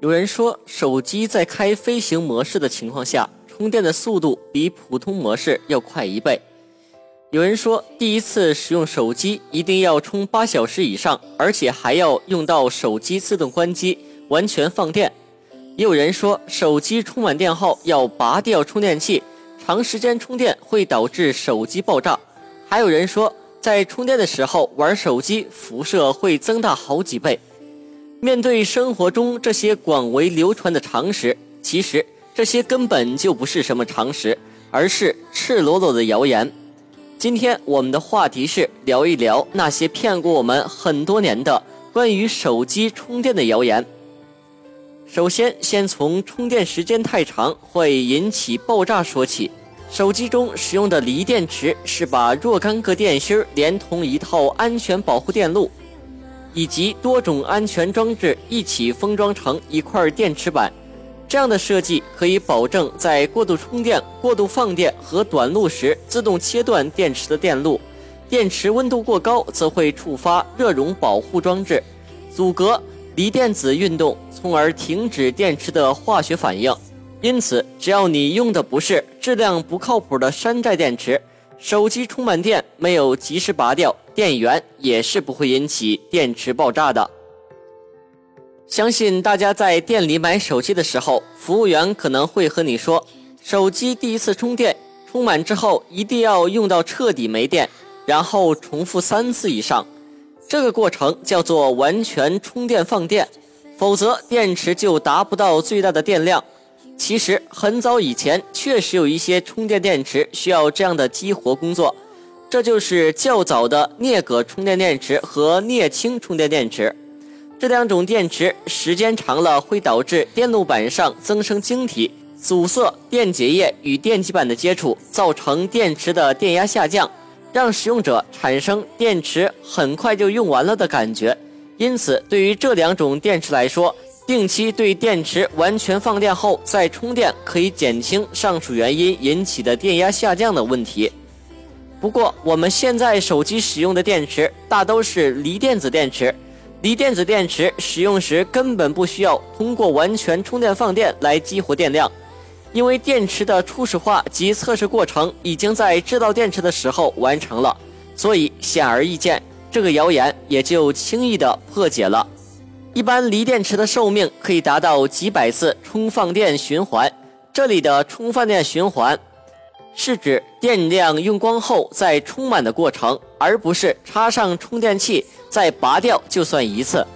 有人说，手机在开飞行模式的情况下，充电的速度比普通模式要快一倍。有人说，第一次使用手机一定要充八小时以上，而且还要用到手机自动关机，完全放电。也有人说，手机充满电后要拔掉充电器，长时间充电会导致手机爆炸。还有人说，在充电的时候玩手机，辐射会增大好几倍。面对生活中这些广为流传的常识，其实这些根本就不是什么常识，而是赤裸裸的谣言。今天我们的话题是聊一聊那些骗过我们很多年的关于手机充电的谣言。首先，先从充电时间太长会引起爆炸说起。手机中使用的锂电池是把若干个电芯连同一套安全保护电路。以及多种安全装置一起封装成一块电池板，这样的设计可以保证在过度充电、过度放电和短路时自动切断电池的电路。电池温度过高则会触发热熔保护装置，阻隔锂电子运动，从而停止电池的化学反应。因此，只要你用的不是质量不靠谱的山寨电池，手机充满电没有及时拔掉。电源也是不会引起电池爆炸的。相信大家在店里买手机的时候，服务员可能会和你说，手机第一次充电充满之后，一定要用到彻底没电，然后重复三次以上，这个过程叫做完全充电放电，否则电池就达不到最大的电量。其实很早以前确实有一些充电电池需要这样的激活工作。这就是较早的镍镉充电电池和镍氢充电电池，这两种电池时间长了会导致电路板上增生晶体，阻塞电解液与电极板的接触，造成电池的电压下降，让使用者产生电池很快就用完了的感觉。因此，对于这两种电池来说，定期对电池完全放电后再充电，可以减轻上述原因引起的电压下降的问题。不过，我们现在手机使用的电池大都是锂电子电池。锂电子电池使用时根本不需要通过完全充电放电来激活电量，因为电池的初始化及测试过程已经在制造电池的时候完成了，所以显而易见，这个谣言也就轻易的破解了。一般锂电池的寿命可以达到几百次充放电循环，这里的充放电循环。是指电量用光后再充满的过程，而不是插上充电器再拔掉就算一次。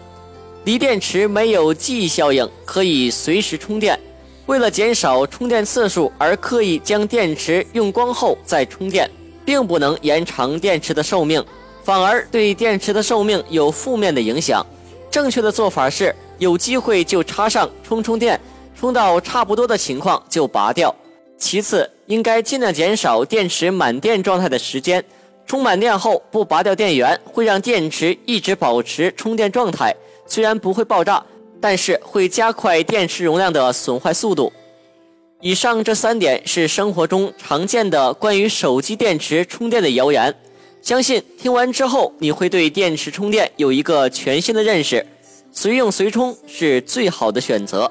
锂电池没有记忆效应，可以随时充电。为了减少充电次数而刻意将电池用光后再充电，并不能延长电池的寿命，反而对电池的寿命有负面的影响。正确的做法是，有机会就插上充充电，充到差不多的情况就拔掉。其次，应该尽量减少电池满电状态的时间。充满电后不拔掉电源，会让电池一直保持充电状态。虽然不会爆炸，但是会加快电池容量的损坏速度。以上这三点是生活中常见的关于手机电池充电的谣言。相信听完之后，你会对电池充电有一个全新的认识。随用随充是最好的选择。